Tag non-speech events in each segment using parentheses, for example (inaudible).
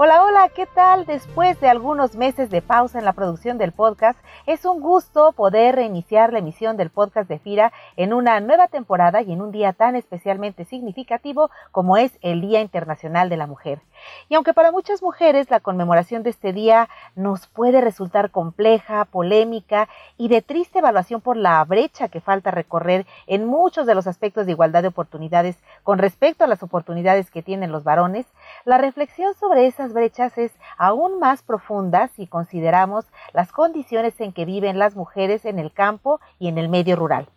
Hola, hola, ¿qué tal? Después de algunos meses de pausa en la producción del podcast, es un gusto poder reiniciar la emisión del podcast de FIRA en una nueva temporada y en un día tan especialmente significativo como es el Día Internacional de la Mujer. Y aunque para muchas mujeres la conmemoración de este día nos puede resultar compleja, polémica y de triste evaluación por la brecha que falta recorrer en muchos de los aspectos de igualdad de oportunidades con respecto a las oportunidades que tienen los varones, la reflexión sobre esas brechas es aún más profunda si consideramos las condiciones en que viven las mujeres en el campo y en el medio rural.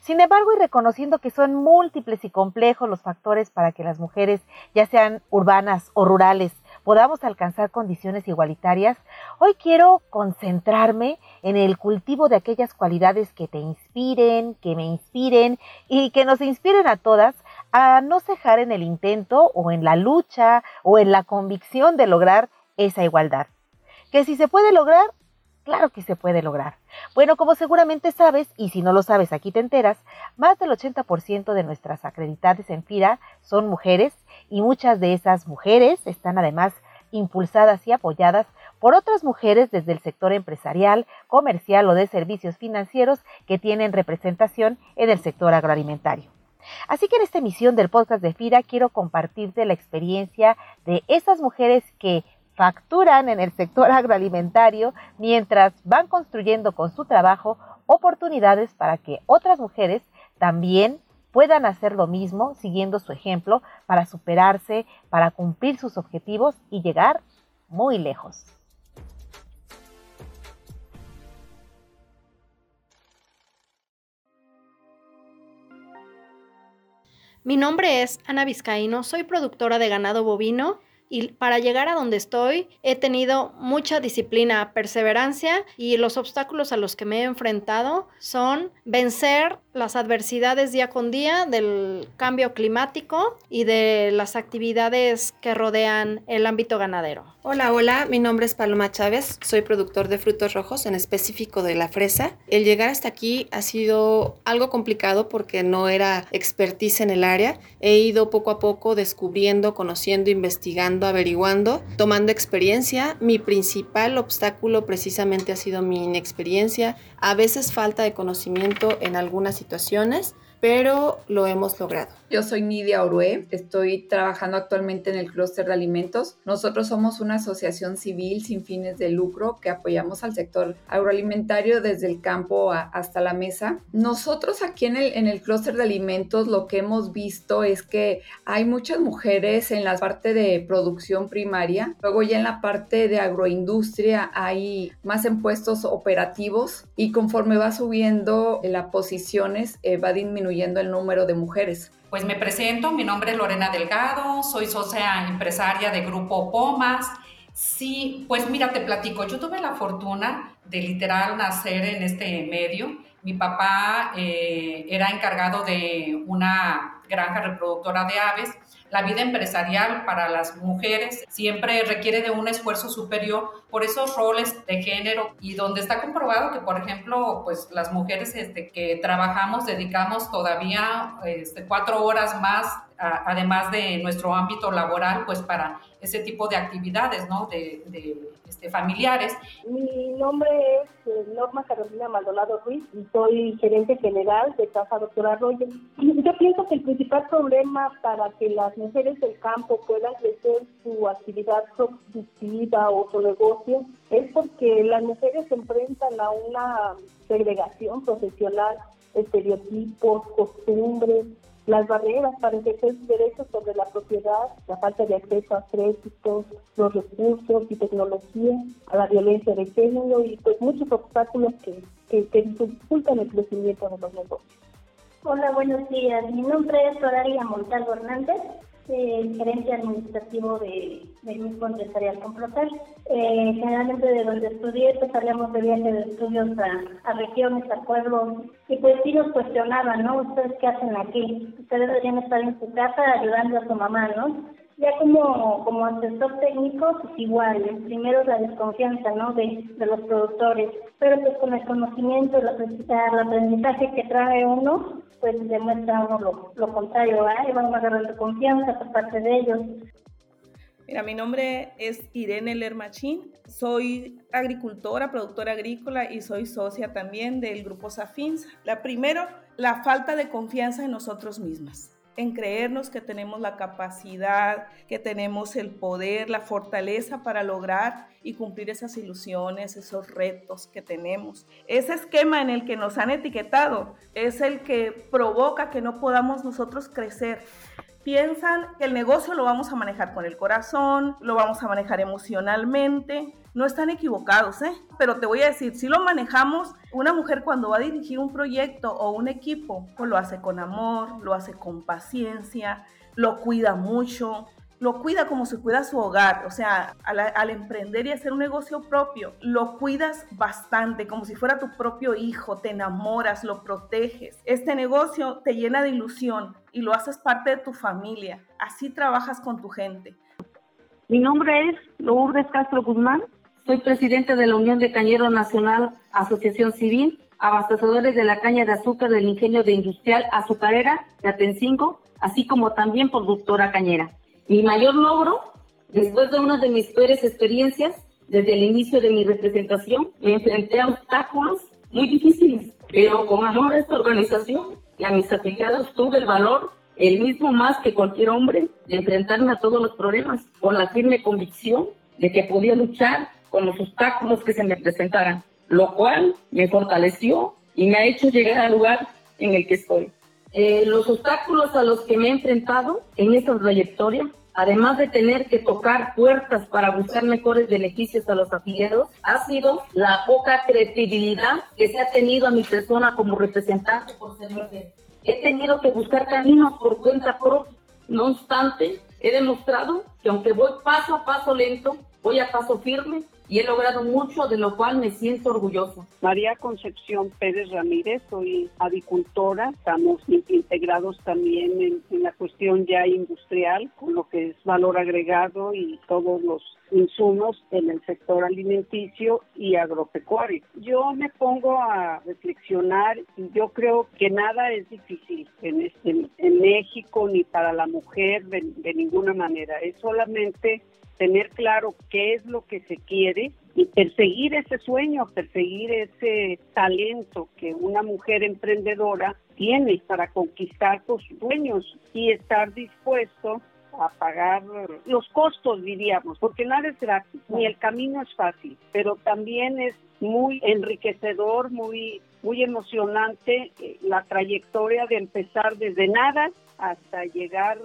Sin embargo, y reconociendo que son múltiples y complejos los factores para que las mujeres, ya sean urbanas o rurales, podamos alcanzar condiciones igualitarias, hoy quiero concentrarme en el cultivo de aquellas cualidades que te inspiren, que me inspiren y que nos inspiren a todas a no cejar en el intento o en la lucha o en la convicción de lograr esa igualdad. Que si se puede lograr, claro que se puede lograr. Bueno, como seguramente sabes, y si no lo sabes aquí te enteras, más del 80% de nuestras acreditadas en FIRA son mujeres y muchas de esas mujeres están además impulsadas y apoyadas por otras mujeres desde el sector empresarial, comercial o de servicios financieros que tienen representación en el sector agroalimentario. Así que en esta emisión del podcast de FIRA quiero compartirte la experiencia de esas mujeres que facturan en el sector (laughs) agroalimentario mientras van construyendo con su trabajo oportunidades para que otras mujeres también puedan hacer lo mismo siguiendo su ejemplo para superarse, para cumplir sus objetivos y llegar muy lejos. Mi nombre es Ana Vizcaíno, soy productora de ganado bovino y para llegar a donde estoy he tenido mucha disciplina, perseverancia y los obstáculos a los que me he enfrentado son vencer las adversidades día con día del cambio climático y de las actividades que rodean el ámbito ganadero. Hola, hola, mi nombre es Paloma Chávez, soy productor de frutos rojos, en específico de la fresa. El llegar hasta aquí ha sido algo complicado porque no era expertise en el área. He ido poco a poco descubriendo, conociendo, investigando, averiguando, tomando experiencia. Mi principal obstáculo precisamente ha sido mi inexperiencia, a veces falta de conocimiento en algunas situaciones, pero lo hemos logrado. Yo soy Nidia Orue, estoy trabajando actualmente en el clúster de alimentos. Nosotros somos una asociación civil sin fines de lucro que apoyamos al sector agroalimentario desde el campo hasta la mesa. Nosotros aquí en el, en el clúster de alimentos lo que hemos visto es que hay muchas mujeres en la parte de producción primaria, luego ya en la parte de agroindustria hay más en puestos operativos y conforme va subiendo las posiciones eh, va disminuyendo el número de mujeres. Pues me presento, mi nombre es Lorena Delgado, soy socia empresaria de Grupo Pomas. Sí, pues mira, te platico, yo tuve la fortuna de literal nacer en este medio. Mi papá eh, era encargado de una granja reproductora de aves la vida empresarial para las mujeres siempre requiere de un esfuerzo superior por esos roles de género y donde está comprobado que, por ejemplo, pues las mujeres este, que trabajamos dedicamos todavía este, cuatro horas más, además de nuestro ámbito laboral, pues para ese tipo de actividades, ¿no? De, este, familiares. Mi nombre es eh, Norma Carolina Maldonado Ruiz y soy gerente general de Casa Doctora Arroyo. Yo pienso que el principal problema para que las mujeres del campo puedan crecer su actividad productiva o su negocio es porque las mujeres se enfrentan a una segregación profesional, estereotipos, costumbres, las barreras para ejercer derechos sobre la propiedad, la falta de acceso a créditos, los recursos y tecnología, a la violencia de género y pues muchos obstáculos que, que, que dificultan el crecimiento de los negocios. Hola, buenos días. Mi nombre es Horaria Montalvo Hernández el gerente administrativo de, del mismo empresarial Complotar. Eh, generalmente de donde estudié, pues hablamos de viajes de estudios a, regiones, a pueblos, y pues sí nos cuestionaban, ¿no? ¿Ustedes qué hacen aquí? Ustedes deberían estar en su casa ayudando a su mamá, ¿no? Ya como, como asesor técnico, pues igual, primero la desconfianza, ¿no? De, de los productores, pero pues con el conocimiento, el aprendizaje que trae uno, pues demuestra uno lo, lo contrario, ¿eh? vamos a agarrar confianza por parte de ellos. Mira, mi nombre es Irene Lermachín, soy agricultora, productora agrícola y soy socia también del grupo Safins. La primero, la falta de confianza en nosotros mismas en creernos que tenemos la capacidad, que tenemos el poder, la fortaleza para lograr y cumplir esas ilusiones, esos retos que tenemos. Ese esquema en el que nos han etiquetado es el que provoca que no podamos nosotros crecer piensan que el negocio lo vamos a manejar con el corazón, lo vamos a manejar emocionalmente. No están equivocados, ¿eh? Pero te voy a decir, si lo manejamos, una mujer cuando va a dirigir un proyecto o un equipo, pues lo hace con amor, lo hace con paciencia, lo cuida mucho, lo cuida como se cuida su hogar, o sea, al, emprender y hacer un negocio propio, lo cuidas bastante, como si fuera tu propio hijo, te enamoras, lo proteges. Este negocio te llena de ilusión y lo haces parte de tu familia, así trabajas con tu gente. Mi nombre es Lourdes Castro Guzmán, soy presidente de la Unión de Cañeros Nacional Asociación Civil, abastecedores de la caña de azúcar del ingenio de industrial azucarera de Atencingo, así como también productora cañera. Mi mayor logro, después de una de mis peores experiencias, desde el inicio de mi representación, me enfrenté a obstáculos muy difíciles, pero con amor a esta organización y a mis afiliados tuve el valor, el mismo más que cualquier hombre, de enfrentarme a todos los problemas, con la firme convicción de que podía luchar con los obstáculos que se me presentaran, lo cual me fortaleció y me ha hecho llegar al lugar en el que estoy. Eh, los obstáculos a los que me he enfrentado en esta trayectoria, además de tener que tocar puertas para buscar mejores beneficios a los afiliados, ha sido la poca credibilidad que se ha tenido a mi persona como representante por ser mujer. He tenido que buscar caminos por cuenta propia. No obstante, he demostrado que aunque voy paso a paso lento, voy a paso firme y he logrado mucho, de lo cual me siento orgulloso. María Concepción Pérez Ramírez, soy avicultora, estamos integrados también en, la cuestión ya industrial, con lo que es valor agregado y todos los insumos en el sector alimenticio y agropecuario. Yo me pongo a reflexionar y yo creo que nada es difícil en, este, en México ni para la mujer de ninguna manera, es solamente tener claro qué es lo que se quiere y perseguir ese sueño, perseguir ese talento que una mujer emprendedora tiene para conquistar sus sueños y estar dispuesto a pagar los costos, diríamos, porque nada es gratis, ni el camino es fácil, pero también es muy enriquecedor, muy, muy emocionante eh, la trayectoria de empezar desde nada hasta llegar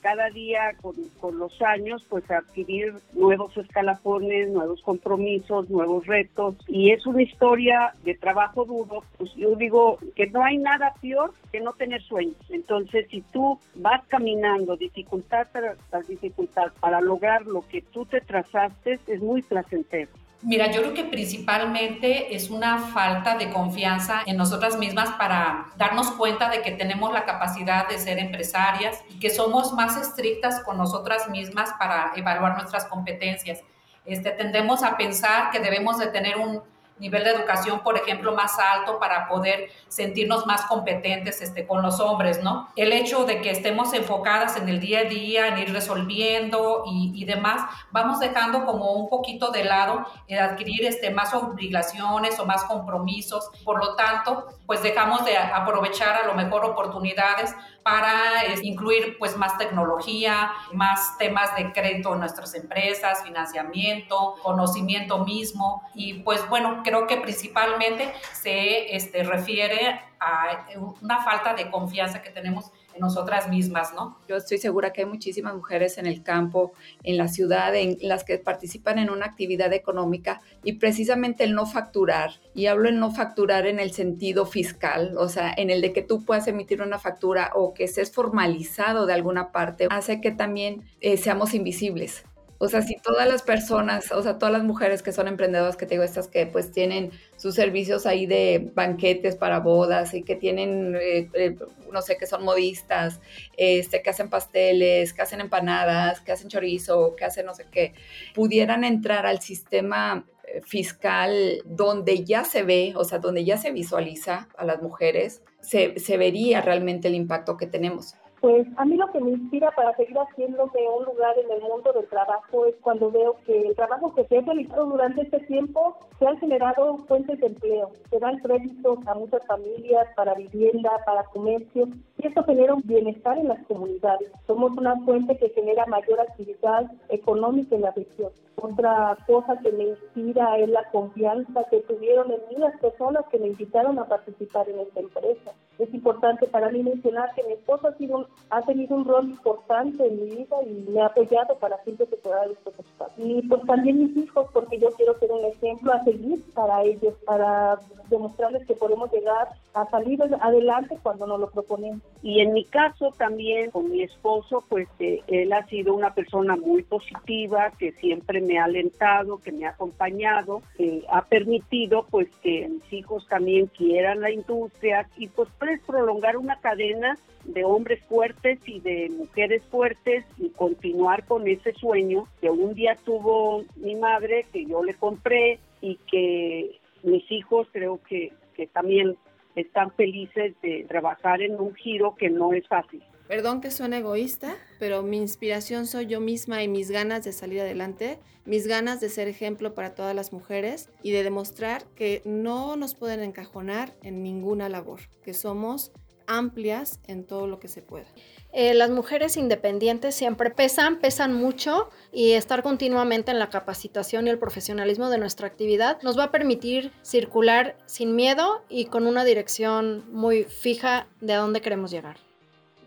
cada día con, con, los años, pues adquirir nuevos escalafones, nuevos compromisos, nuevos retos. Y es una historia de trabajo duro. Pues yo digo que no hay nada peor que no tener sueños. Entonces, si tú vas caminando dificultad tras dificultad para lograr lo que tú te trazaste, es muy placentero. Mira, yo creo que principalmente es una falta de confianza en nosotras mismas para darnos cuenta de que tenemos la capacidad de ser empresarias y que somos más estrictas con nosotras mismas para evaluar nuestras competencias. Este, tendemos a pensar que debemos de tener un nivel de educación, por ejemplo, más alto para poder sentirnos más competentes este, con los hombres, ¿no? El hecho de que estemos enfocadas en el día a día, en ir resolviendo y, y demás, vamos dejando como un poquito de lado el adquirir este, más obligaciones o más compromisos. Por lo tanto, pues dejamos de aprovechar a lo mejor oportunidades para incluir pues más tecnología, más temas de crédito en nuestras empresas, financiamiento, conocimiento mismo. Y pues bueno, creo que principalmente se este, refiere a una falta de confianza que tenemos nosotras mismas, ¿no? Yo estoy segura que hay muchísimas mujeres en el campo, en la ciudad, en las que participan en una actividad económica y precisamente el no facturar, y hablo en no facturar en el sentido fiscal, o sea, en el de que tú puedas emitir una factura o que estés formalizado de alguna parte, hace que también eh, seamos invisibles. O sea, si todas las personas, o sea, todas las mujeres que son emprendedoras, que te digo, estas que pues tienen sus servicios ahí de banquetes para bodas y que tienen, eh, eh, no sé, que son modistas, este, que hacen pasteles, que hacen empanadas, que hacen chorizo, que hacen no sé qué, pudieran entrar al sistema eh, fiscal donde ya se ve, o sea, donde ya se visualiza a las mujeres, se, se vería realmente el impacto que tenemos Pues a mí lo que me inspira para seguir haciéndome un lugar en el mundo del trabajo es cuando veo que el trabajo que se ha realizado durante este tiempo se han generado fuentes de empleo, se dan créditos a muchas familias para vivienda, para comercio y esto genera un bienestar en las comunidades. Somos una fuente que genera mayor actividad económica en la región. Otra cosa que me inspira es la confianza que tuvieron en mí las personas que me invitaron a participar en esta empresa. Es importante para mí mencionar que mi esposo ha, sido, ha tenido un rol importante en mi vida y me ha apoyado para siempre superar estos obstáculos. Y pues también mis hijos, porque yo quiero ser un ejemplo a seguir para ellos, para demostrarles que podemos llegar a salir adelante cuando nos lo proponemos. Y en mi caso también con mi esposo, pues eh, él ha sido una persona muy positiva, que siempre me ha alentado, que me ha acompañado, que ha permitido pues que mis hijos también quieran la industria y pues puedes prolongar una cadena de hombres fuertes y de mujeres fuertes y continuar con ese sueño que un día tuvo mi madre, que yo le compré y que mis hijos creo que, que también están felices de trabajar en un giro que no es fácil. Perdón que suene egoísta, pero mi inspiración soy yo misma y mis ganas de salir adelante, mis ganas de ser ejemplo para todas las mujeres y de demostrar que no nos pueden encajonar en ninguna labor, que somos amplias en todo lo que se pueda. Eh, las mujeres independientes siempre pesan, pesan mucho y estar continuamente en la capacitación y el profesionalismo de nuestra actividad nos va a permitir circular sin miedo y con una dirección muy fija de a dónde queremos llegar.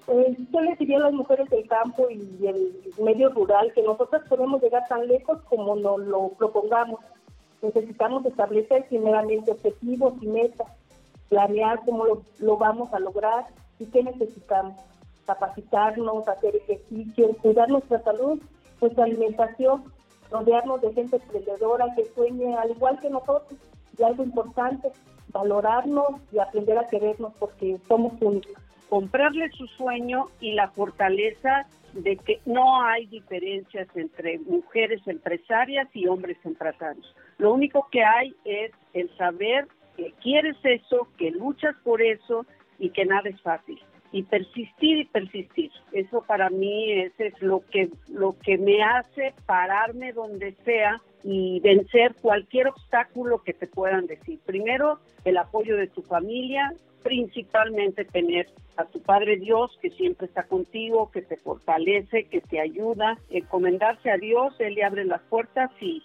Yo les diría a las mujeres del campo y el medio rural que nosotras podemos llegar tan lejos como nos lo propongamos. Necesitamos establecer primeramente objetivos y metas, planear cómo lo, lo vamos a lograr y qué necesitamos capacitarnos, hacer ejercicio, cuidar nuestra salud, nuestra alimentación, rodearnos de gente emprendedora que sueñe al igual que nosotros. Y algo importante, valorarnos y aprender a querernos porque somos únicos. Comprarle su sueño y la fortaleza de que no hay diferencias entre mujeres empresarias y hombres empresarios. Lo único que hay es el saber que quieres eso, que luchas por eso y que nada es fácil y persistir y persistir. Eso para mí es, es lo que lo que me hace pararme donde sea y vencer cualquier obstáculo que te puedan decir. Primero, el apoyo de tu familia, principalmente tener a tu Padre Dios que siempre está contigo, que te fortalece, que te ayuda, encomendarse a Dios, Él le abre las puertas y,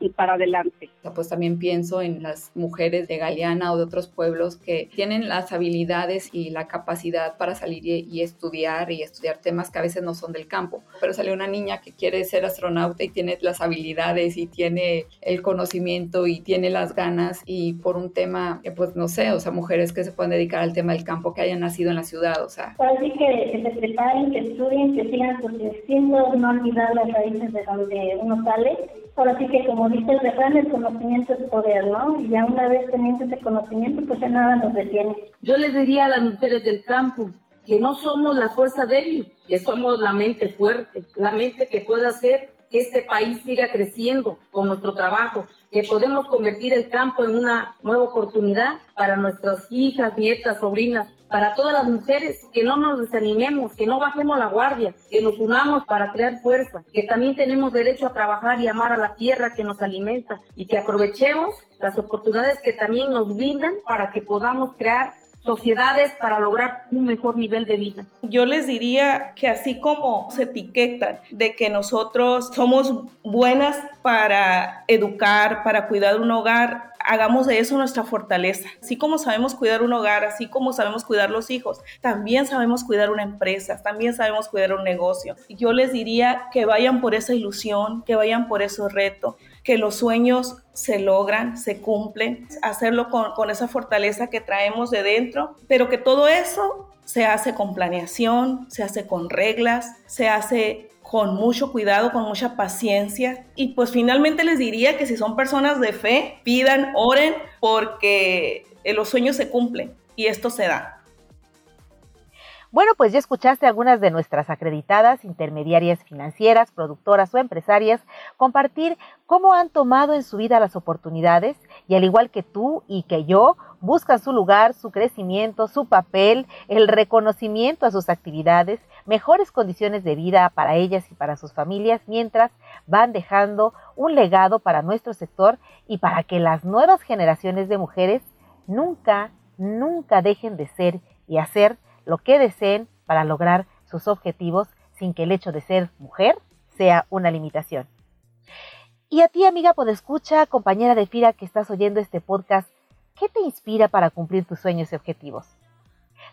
y, para adelante. Pues también pienso en las mujeres de Galeana o de otros pueblos que tienen las habilidades y la capacidad para salir y, estudiar y estudiar temas que a veces no son del campo. Pero sale una niña que quiere ser astronauta y tiene las habilidades y tiene el conocimiento y tiene las ganas y por un tema, pues no sé, o sea, mujeres que se pueden dedicar al tema del campo que hayan nacido en la ciudad, o sea. Así que, que se preparen, que estudien, que sigan sus destinos, no olvidar las raíces de donde uno sale ahora sí que como dice el refrán, el conocimiento es poder, ¿no? Y ya una vez teniendo ese conocimiento, pues ya nada nos detiene. Yo les diría a las mujeres del campo que no somos la fuerza débil, que somos la mente fuerte, la mente que puede hacer que este país siga creciendo con nuestro trabajo, que podemos convertir el campo en una nueva oportunidad para nuestras hijas, nietas, sobrinas, para todas las mujeres, que no nos desanimemos, que no bajemos la guardia, que nos unamos para crear fuerza, que también tenemos derecho a trabajar y amar a la tierra que nos alimenta y que aprovechemos las oportunidades que también nos brindan para que podamos crear sociedades para lograr un mejor nivel de vida. Yo les diría que así como se etiquetan de que nosotros somos buenas para educar, para cuidar un hogar, hagamos de eso nuestra fortaleza. Así como sabemos cuidar un hogar, así como sabemos cuidar los hijos, también sabemos cuidar una empresa, también sabemos cuidar un negocio. Yo les diría que vayan por esa ilusión, que vayan por ese reto, que los sueños se logran, se cumplen, hacerlo con, con esa fortaleza que traemos de dentro, pero que todo eso se hace con planeación, se hace con reglas, se hace con mucho cuidado, con mucha paciencia. Y pues finalmente les diría que si son personas de fe, pidan, oren, porque los sueños se cumplen y esto se da. Bueno, pues ya escuchaste algunas de nuestras acreditadas intermediarias financieras, productoras o empresarias compartir cómo han tomado en su vida las oportunidades y al igual que tú y que yo, buscan su lugar, su crecimiento, su papel, el reconocimiento a sus actividades, mejores condiciones de vida para ellas y para sus familias, mientras van dejando un legado para nuestro sector y para que las nuevas generaciones de mujeres nunca, nunca dejen de ser y hacer lo que deseen para lograr sus objetivos sin que el hecho de ser mujer sea una limitación. Y a ti, amiga escucha, compañera de FIRA que estás oyendo este podcast, ¿qué te inspira para cumplir tus sueños y objetivos?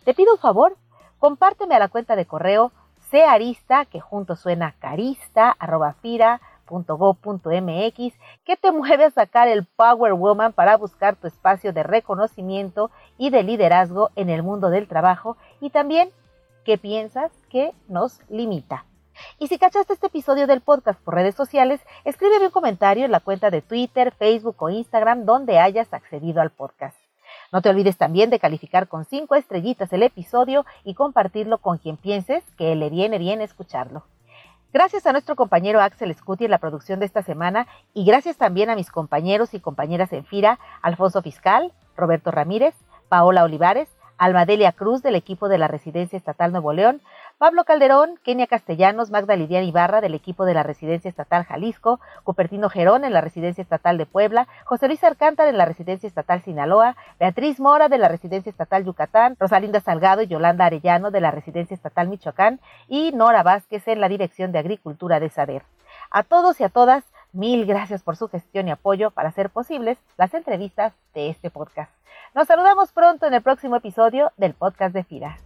Te pido un favor, compárteme a la cuenta de correo searista, que junto suena carista, arroba fira.go.mx, que te mueve a sacar el Power Woman para buscar tu espacio de reconocimiento y de liderazgo en el mundo del trabajo y también qué piensas que nos limita. Y si cachaste este episodio del podcast por redes sociales, escríbeme un comentario en la cuenta de Twitter, Facebook o Instagram donde hayas accedido al podcast. No te olvides también de calificar con 5 estrellitas el episodio y compartirlo con quien pienses que le viene bien escucharlo. Gracias a nuestro compañero Axel Scuti en la producción de esta semana y gracias también a mis compañeros y compañeras en FIRA, Alfonso Fiscal, Roberto Ramírez, Paola Olivares, Almadelia Cruz del equipo de la Residencia Estatal Nuevo León, Pablo Calderón, Kenia Castellanos, Magda Lidiana Ibarra del equipo de la Residencia Estatal Jalisco, Cupertino Gerón en la Residencia Estatal de Puebla, José Luis Arcántara en la Residencia Estatal Sinaloa, Beatriz Mora de la Residencia Estatal Yucatán, Rosalinda Salgado y Yolanda Arellano de la Residencia Estatal Michoacán y Nora Vázquez en la Dirección de Agricultura de Saber. A todos y a todas, mil gracias por su gestión y apoyo para hacer posibles las entrevistas de este podcast. Nos saludamos pronto en el próximo episodio del podcast de FIRA.